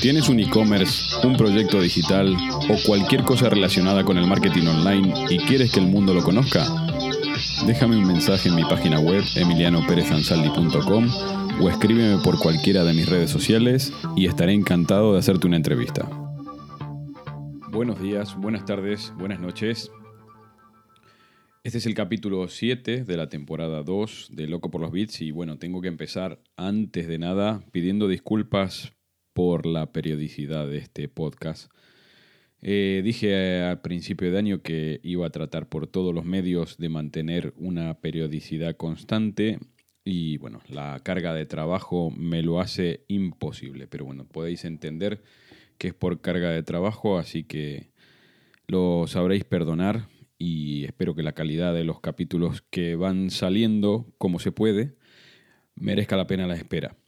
¿Tienes un e-commerce, un proyecto digital o cualquier cosa relacionada con el marketing online y quieres que el mundo lo conozca? Déjame un mensaje en mi página web emilianoperezansaldi.com o escríbeme por cualquiera de mis redes sociales y estaré encantado de hacerte una entrevista. Buenos días, buenas tardes, buenas noches. Este es el capítulo 7 de la temporada 2 de Loco por los Beats y bueno, tengo que empezar antes de nada pidiendo disculpas por la periodicidad de este podcast. Eh, dije al principio de año que iba a tratar por todos los medios de mantener una periodicidad constante y bueno, la carga de trabajo me lo hace imposible, pero bueno, podéis entender que es por carga de trabajo, así que lo sabréis perdonar y espero que la calidad de los capítulos que van saliendo como se puede merezca la pena la espera.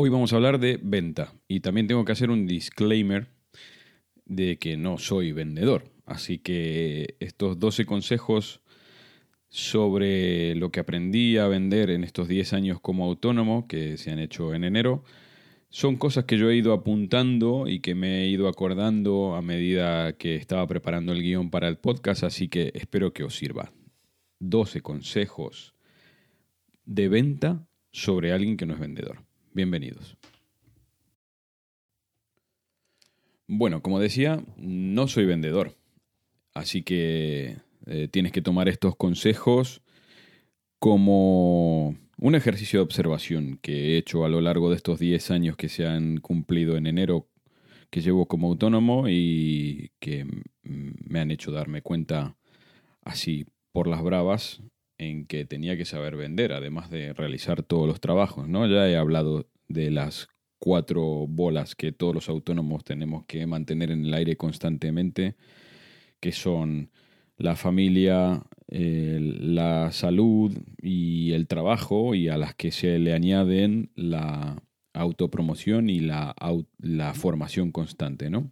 Hoy vamos a hablar de venta y también tengo que hacer un disclaimer de que no soy vendedor. Así que estos 12 consejos sobre lo que aprendí a vender en estos 10 años como autónomo que se han hecho en enero son cosas que yo he ido apuntando y que me he ido acordando a medida que estaba preparando el guion para el podcast, así que espero que os sirva. 12 consejos de venta sobre alguien que no es vendedor. Bienvenidos. Bueno, como decía, no soy vendedor, así que eh, tienes que tomar estos consejos como un ejercicio de observación que he hecho a lo largo de estos 10 años que se han cumplido en enero que llevo como autónomo y que me han hecho darme cuenta así por las bravas en que tenía que saber vender, además de realizar todos los trabajos. ¿no? Ya he hablado de las cuatro bolas que todos los autónomos tenemos que mantener en el aire constantemente, que son la familia, la salud y el trabajo, y a las que se le añaden la autopromoción y la, la formación constante, ¿no?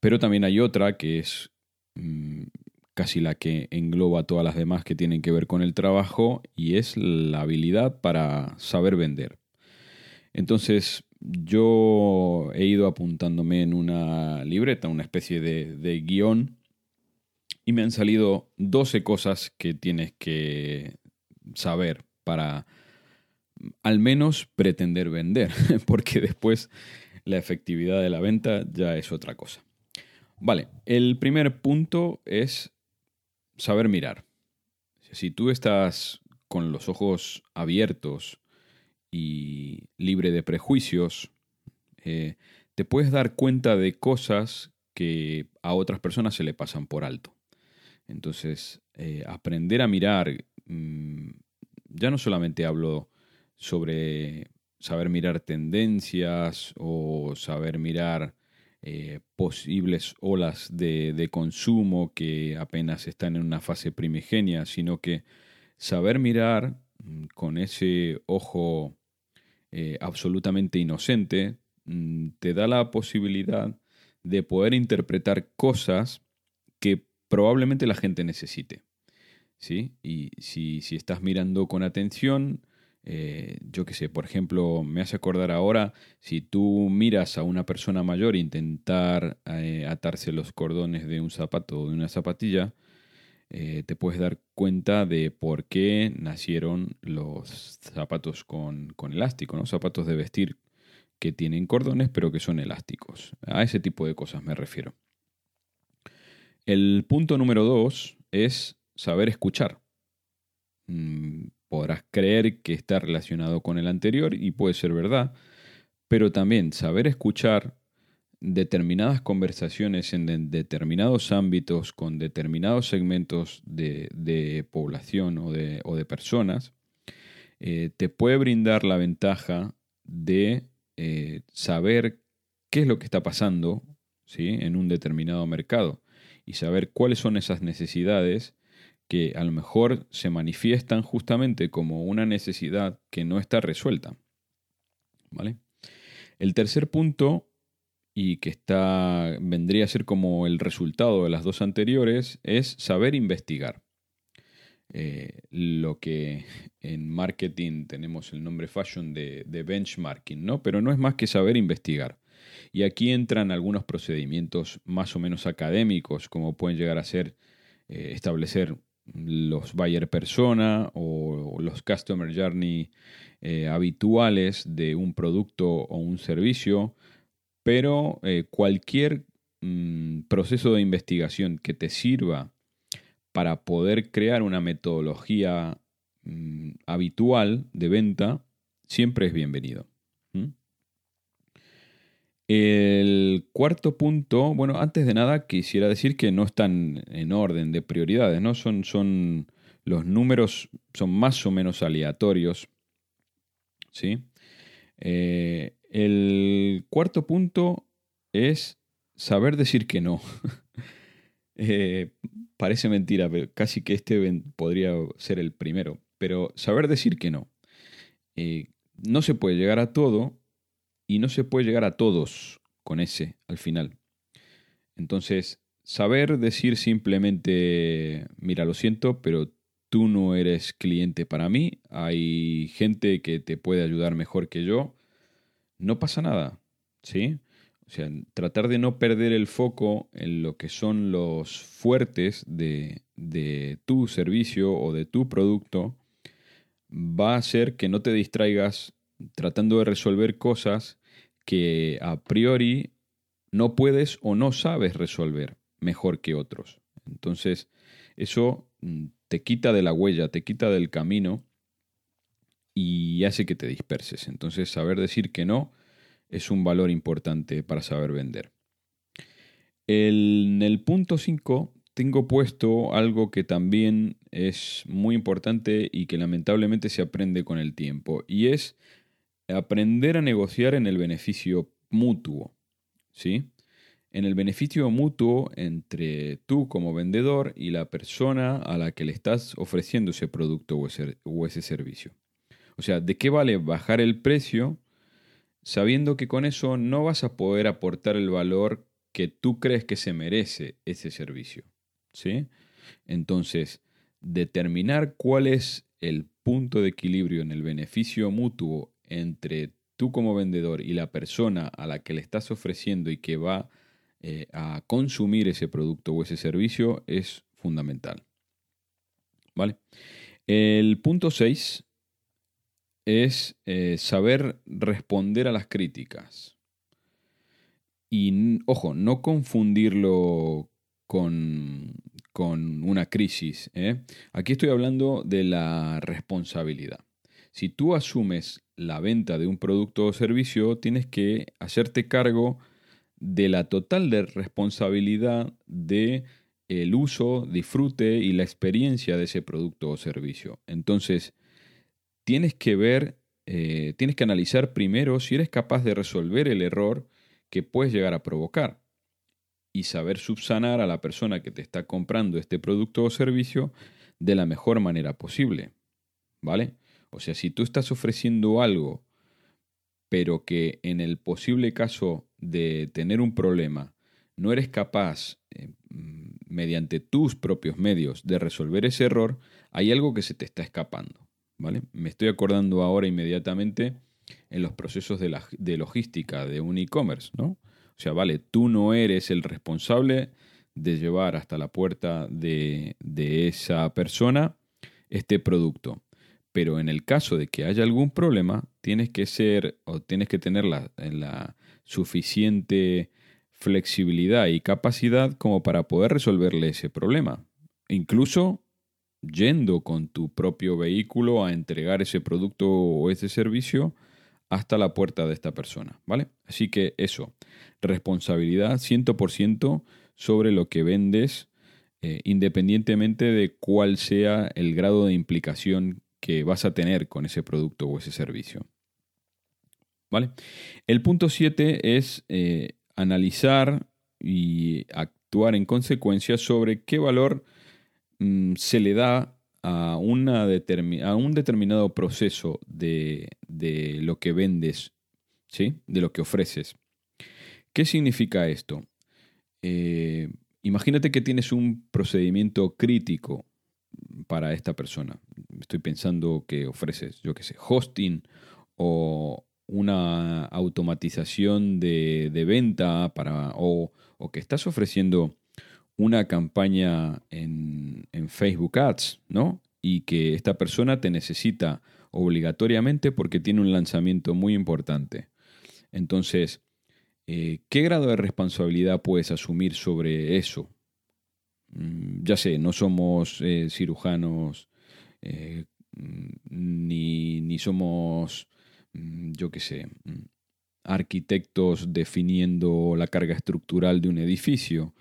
Pero también hay otra que es mm, casi la que engloba todas las demás que tienen que ver con el trabajo y es la habilidad para saber vender. Entonces, yo he ido apuntándome en una libreta, una especie de, guion, y me han salido 12 cosas que tienes que saber para al menos pretender vender, porque después la efectividad de la venta ya es otra cosa. Vale, el primer punto es saber mirar. Si tú estás con los ojos abiertos y libre de prejuicios, eh, te puedes dar cuenta de cosas que a otras personas se le pasan por alto. Entonces, eh, aprender a mirar, mmm, ya no solamente hablo sobre saber mirar tendencias o saber mirar eh, posibles olas de, de, consumo que apenas están en una fase primigenia, sino que saber mirar mmm, con ese ojo eh, absolutamente inocente mmm, te da la posibilidad de poder interpretar cosas que probablemente la gente necesite. ¿sí? Y si, si estás mirando con atención, eh, yo qué sé, por ejemplo, me hace acordar ahora, si tú miras a una persona mayor intentar eh, atarse los cordones de un zapato o de una zapatilla, eh, te puedes dar cuenta de por qué nacieron los zapatos con, con elástico, ¿no? zapatos de vestir que tienen cordones pero que son elásticos. A ese tipo de cosas me refiero. El punto número dos es saber escuchar. Mm, podrás creer que está relacionado con el anterior y puede ser verdad, pero también saber escuchar determinadas conversaciones en de determinados ámbitos con determinados segmentos de, población o de, personas eh, te puede brindar la ventaja de eh, saber qué es lo que está pasando en un determinado mercado y saber cuáles son esas necesidades que a lo mejor se manifiestan justamente como una necesidad que no está resuelta. ¿Vale? El tercer punto, y que está, vendría a ser como el resultado de las dos anteriores, es saber investigar. Eh, lo que en marketing tenemos el nombre fashion de, benchmarking, ¿no? Pero no es más que saber investigar. Y aquí entran algunos procedimientos más o menos académicos, como pueden llegar a ser eh, establecer los buyer persona o los customer journey eh, habituales de un producto o un servicio, pero cualquier mm, proceso de investigación que te sirva para poder crear una metodología mm, habitual de venta, siempre es bienvenido. El cuarto punto, bueno, antes de nada quisiera decir que no están en orden de prioridades, ¿no? Son, son los números son más o menos aleatorios. ¿sí? Eh, el cuarto punto es saber decir que no. Eh, parece mentira, pero casi que este podría ser el primero. Pero saber decir que no. Eh, no se puede llegar a todo y no se puede llegar a todos con ese al final. Entonces, saber decir simplemente, mira, lo siento, pero tú no eres cliente para mí, hay gente que te puede ayudar mejor que yo, no pasa nada, ¿sí? O sea, tratar de no perder el foco en lo que son los fuertes de, tu servicio o de tu producto va a hacer que no te distraigas tratando de resolver cosas que a priori no puedes o no sabes resolver mejor que otros. Entonces, eso mm, te quita de la huella, te quita del camino y hace que te disperses. Entonces, saber decir que no es un valor importante para saber vender. en el punto 5 tengo puesto algo que también es muy importante y que lamentablemente se aprende con el tiempo, y es aprender a negociar en el beneficio mutuo. ¿sí? En el beneficio mutuo entre tú como vendedor y la persona a la que le estás ofreciendo ese producto o o ese servicio. O sea, ¿de qué vale bajar el precio sabiendo que con eso no vas a poder aportar el valor que tú crees que se merece ese servicio. ¿Sí? Entonces, determinar cuál es el punto de equilibrio en el beneficio mutuo entre tú como vendedor y la persona a la que le estás ofreciendo y que va eh, a consumir ese producto o ese servicio es fundamental. ¿Vale? El punto 6 es eh, saber responder a las críticas. Y, ojo, no confundirlo con, con una crisis. ¿eh? Aquí estoy hablando de la responsabilidad. Si tú asumes la venta de un producto o servicio, tienes que hacerte cargo de la total de responsabilidad de el uso, disfrute y la experiencia de ese producto o servicio. Entonces, tienes que ver, eh, tienes que analizar primero si eres capaz de resolver el error que puedes llegar a provocar y saber subsanar a la persona que te está comprando este producto o servicio de la mejor manera posible. ¿Vale? O sea, si tú estás ofreciendo algo, pero que en el posible caso de tener un problema no eres capaz, eh, mediante tus propios medios, de resolver ese error, hay algo que se te está escapando. Me estoy acordando ahora inmediatamente en los procesos de, logística de un e-commerce, ¿no? O sea, vale, tú no eres el responsable de llevar hasta la puerta de, esa persona este producto. Pero en el caso de que haya algún problema, tienes que ser o tienes que tener la suficiente flexibilidad y capacidad como para poder resolverle ese problema. Incluso yendo con tu propio vehículo a entregar ese producto o ese servicio hasta la puerta de esta persona, ¿vale? Así que eso, responsabilidad 100% sobre lo que vendes, eh, independientemente de cuál sea el grado de implicación que vas a tener con ese producto o ese servicio. ¿Vale? El punto 7 es eh, analizar y actuar en consecuencia sobre qué valor mm, se le da a, una a un determinado proceso de, de, lo que vendes, ¿sí? de lo que ofreces. ¿Qué significa esto? Eh, imagínate que tienes un procedimiento crítico para esta persona. Estoy pensando que ofreces, yo qué sé, hosting o una automatización de, venta para, o, que estás ofreciendo una campaña en, en, Facebook Ads, ¿no? Y que esta persona te necesita obligatoriamente porque tiene un lanzamiento muy importante. Entonces, eh, ¿qué grado de responsabilidad puedes asumir sobre eso? Mm, ya sé, no somos eh, cirujanos eh, ni, ni, somos, mm, yo qué sé, mm, arquitectos definiendo la carga estructural de un edificio,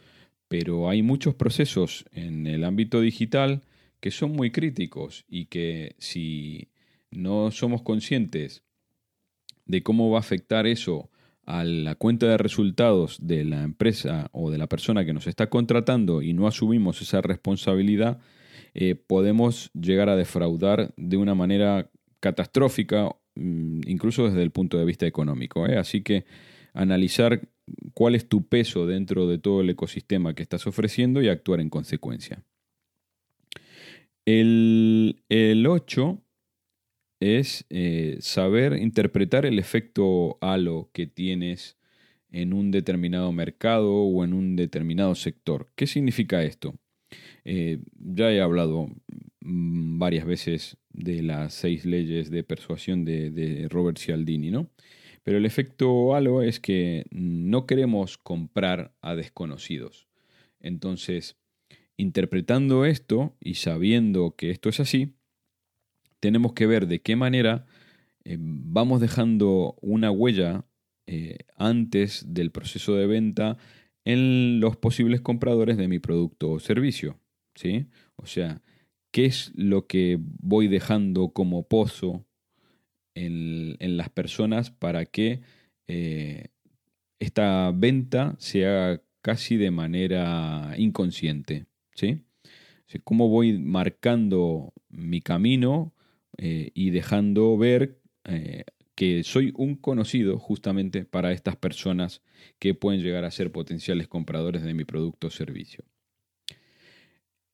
pero hay muchos procesos en el ámbito digital que son muy críticos y que si no somos conscientes de cómo va a afectar eso a la cuenta de resultados de la empresa o de la persona que nos está contratando y no asumimos esa responsabilidad, eh, podemos llegar a defraudar de una manera catastrófica, mm, incluso desde el punto de vista económico. ¿eh? Así que analizar cuál es tu peso dentro de todo el ecosistema que estás ofreciendo y actuar en consecuencia. El, el 8 es eh, saber interpretar el efecto halo que tienes en un determinado mercado o en un determinado sector. ¿Qué significa esto? Eh, ya he hablado mm, varias veces de las seis leyes de persuasión de, de Robert Cialdini, ¿no? Pero el efecto halo es que no queremos comprar a desconocidos. Entonces, interpretando esto y sabiendo que esto es así, tenemos que ver de qué manera eh, vamos dejando una huella eh, antes del proceso de venta en los posibles compradores de mi producto o servicio. ¿sí? O sea, ¿qué es lo que voy dejando como pozo en, las personas para que eh, esta venta se haga casi de manera inconsciente? ¿sí? ¿Cómo voy marcando mi camino eh, y dejando ver eh, que soy un conocido justamente para estas personas que pueden llegar a ser potenciales compradores de mi producto o servicio.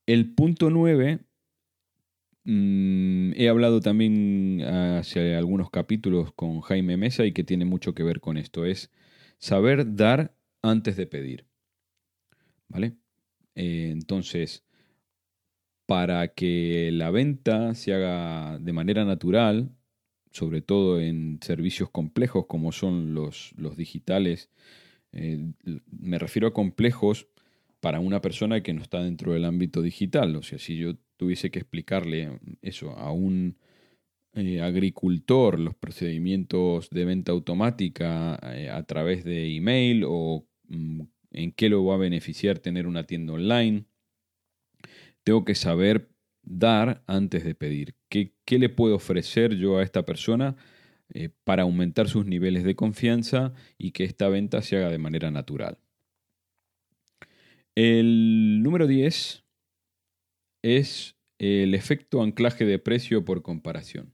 El punto 9, mm, he hablado también hace algunos capítulos con Jaime Mesa y que tiene mucho que ver con esto, es saber dar antes de pedir. ¿Vale? Eh, entonces, para que la venta se haga de manera natural, sobre todo en servicios complejos como son los, los digitales. Eh, me refiero a complejos para una persona que no está dentro del ámbito digital. O sea, si yo tuviese que explicarle eso a un eh, agricultor, los procedimientos de venta automática eh, a través de email o mm, en qué lo va a beneficiar tener una tienda online, tengo que saber dar antes de pedir. ¿Qué, le puedo ofrecer yo a esta persona eh, para aumentar sus niveles de confianza y que esta venta se haga de manera natural? El número 10 es el efecto anclaje de precio por comparación.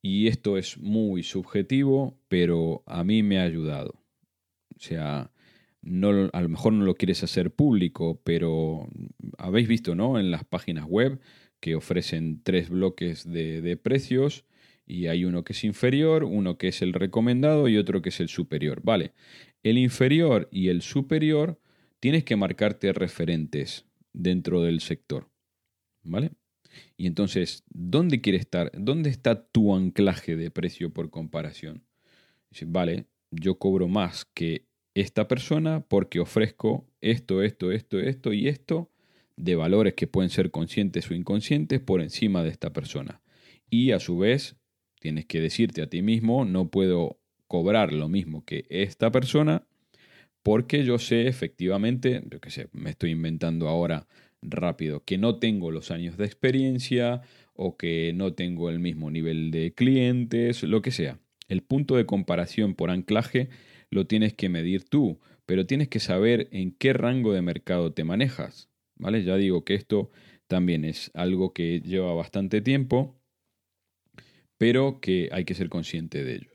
Y esto es muy subjetivo, pero a mí me ha ayudado. O sea, no, a lo mejor no lo quieres hacer público, pero habéis visto ¿no? en las páginas web que ofrecen tres bloques de, precios y hay uno que es inferior, uno que es el recomendado y otro que es el superior. Vale, el inferior y el superior tienes que marcarte referentes dentro del sector. ¿Vale? Y entonces, ¿dónde quiere estar? ¿Dónde está tu anclaje de precio por comparación? Vale, yo cobro más que esta persona porque ofrezco esto, esto, esto, esto y esto de valores que pueden ser conscientes o inconscientes por encima de esta persona. Y a su vez, tienes que decirte a ti mismo, no puedo cobrar lo mismo que esta persona porque yo sé efectivamente, yo qué sé, me estoy inventando ahora rápido, que no tengo los años de experiencia o que no tengo el mismo nivel de clientes, lo que sea. El punto de comparación por anclaje lo tienes que medir tú, pero tienes que saber en qué rango de mercado te manejas. ¿Vale? Ya digo que esto también es algo que lleva bastante tiempo, pero que hay que ser consciente de ello.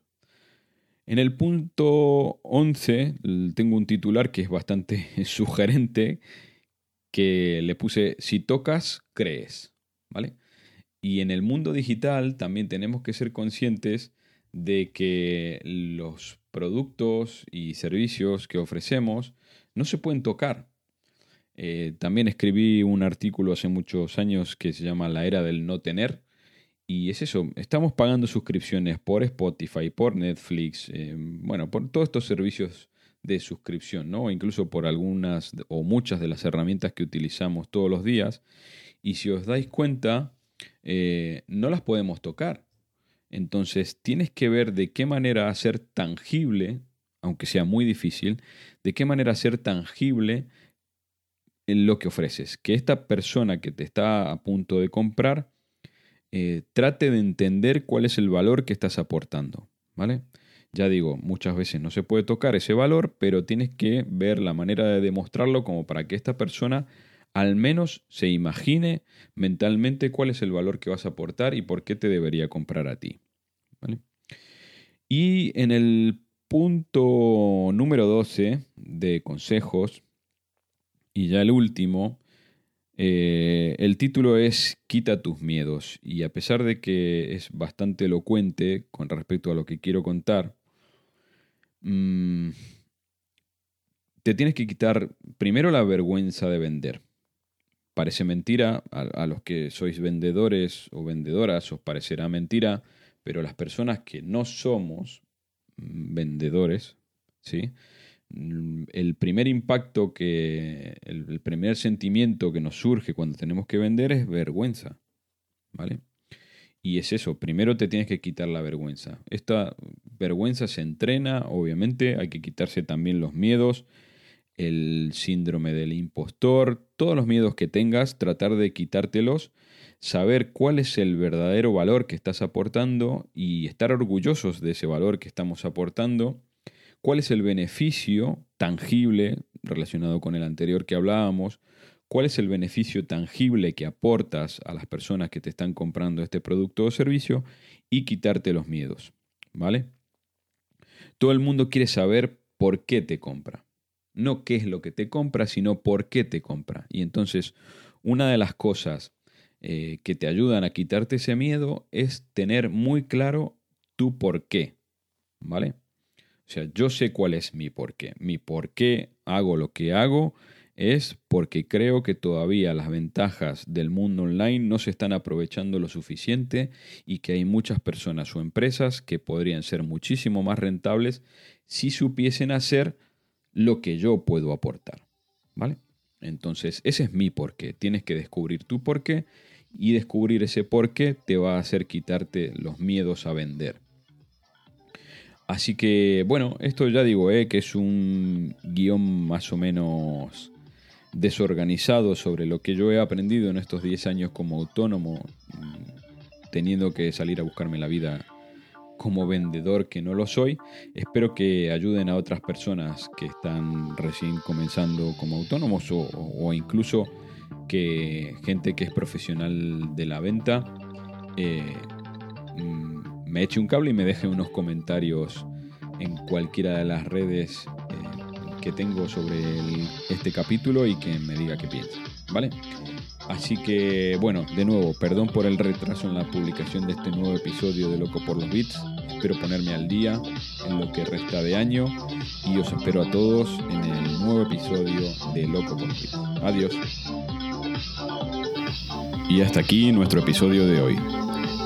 En el punto 11 tengo un titular que es bastante sugerente, que le puse, si tocas, crees. ¿Vale? Y en el mundo digital también tenemos que ser conscientes de que los productos y servicios que ofrecemos no se pueden tocar. Eh, también escribí un artículo hace muchos años que se llama La era del no tener. Y es eso, estamos pagando suscripciones por Spotify, por Netflix, eh, bueno, por todos estos servicios de suscripción, ¿no? incluso por algunas o muchas de las herramientas que utilizamos todos los días. Y si os dais cuenta, eh, no las podemos tocar. Entonces tienes que ver de qué manera hacer tangible, aunque sea muy difícil, de qué manera hacer tangible lo que ofreces. Que esta persona que te está a punto de comprar eh, trate de entender cuál es el valor que estás aportando. ¿Vale? Ya digo, muchas veces no se puede tocar ese valor, pero tienes que ver la manera de demostrarlo como para que esta persona al menos se imagine mentalmente cuál es el valor que vas a aportar y por qué te debería comprar a ti. Y en el punto número 12 de consejos, y ya el último, eh, el título es Quita tus miedos. Y a pesar de que es bastante elocuente con respecto a lo que quiero contar, mm, te tienes que quitar primero la vergüenza de vender. Parece mentira, a, los que sois vendedores o vendedoras os parecerá mentira, pero las personas que no somos mm, vendedores, ¿sí? Mm, el primer impacto que, el, primer sentimiento que nos surge cuando tenemos que vender es vergüenza, ¿vale? Y es eso, primero te tienes que quitar la vergüenza. Esta vergüenza se entrena, obviamente, hay que quitarse también los miedos, el síndrome del impostor, todos los miedos que tengas, tratar de quitártelos, saber cuál es el verdadero valor que estás aportando y estar orgullosos de ese valor que estamos aportando, cuál es el beneficio tangible relacionado con el anterior que hablábamos, cuál es el beneficio tangible que aportas a las personas que te están comprando este producto o servicio y quitarte los miedos, ¿vale? Todo el mundo quiere saber por qué te compra no qué es lo que te compra, sino por qué te compra. Y entonces, una de las cosas eh, que te ayudan a quitarte ese miedo es tener muy claro tu por qué. ¿Vale? O sea, yo sé cuál es mi por qué. Mi por qué hago lo que hago es porque creo que todavía las ventajas del mundo online no se están aprovechando lo suficiente y que hay muchas personas o empresas que podrían ser muchísimo más rentables si supiesen hacer lo que yo puedo aportar. ¿Vale? Entonces, ese es mi porqué. Tienes que descubrir tu porqué y descubrir ese porqué te va a hacer quitarte los miedos a vender. Así que, bueno, esto ya digo, eh, que es un guion más o menos desorganizado sobre lo que yo he aprendido en estos 10 años como autónomo, mm, teniendo que salir a buscarme la vida como vendedor que no lo soy. Espero que ayuden a otras personas que están recién comenzando como autónomos o, incluso que gente que es profesional de la venta eh, mm, me eche un cable y me deje unos comentarios en cualquiera de las redes eh, que tengo sobre este capítulo y que me diga qué piensa. ¿Vale? Así que, bueno, de nuevo, perdón por el retraso en la publicación de este nuevo episodio de Loco por los Beats. Espero ponerme al día en lo que resta de año y os espero a todos en el nuevo episodio de Loco por los Beats. Adiós. Y hasta aquí nuestro episodio de hoy.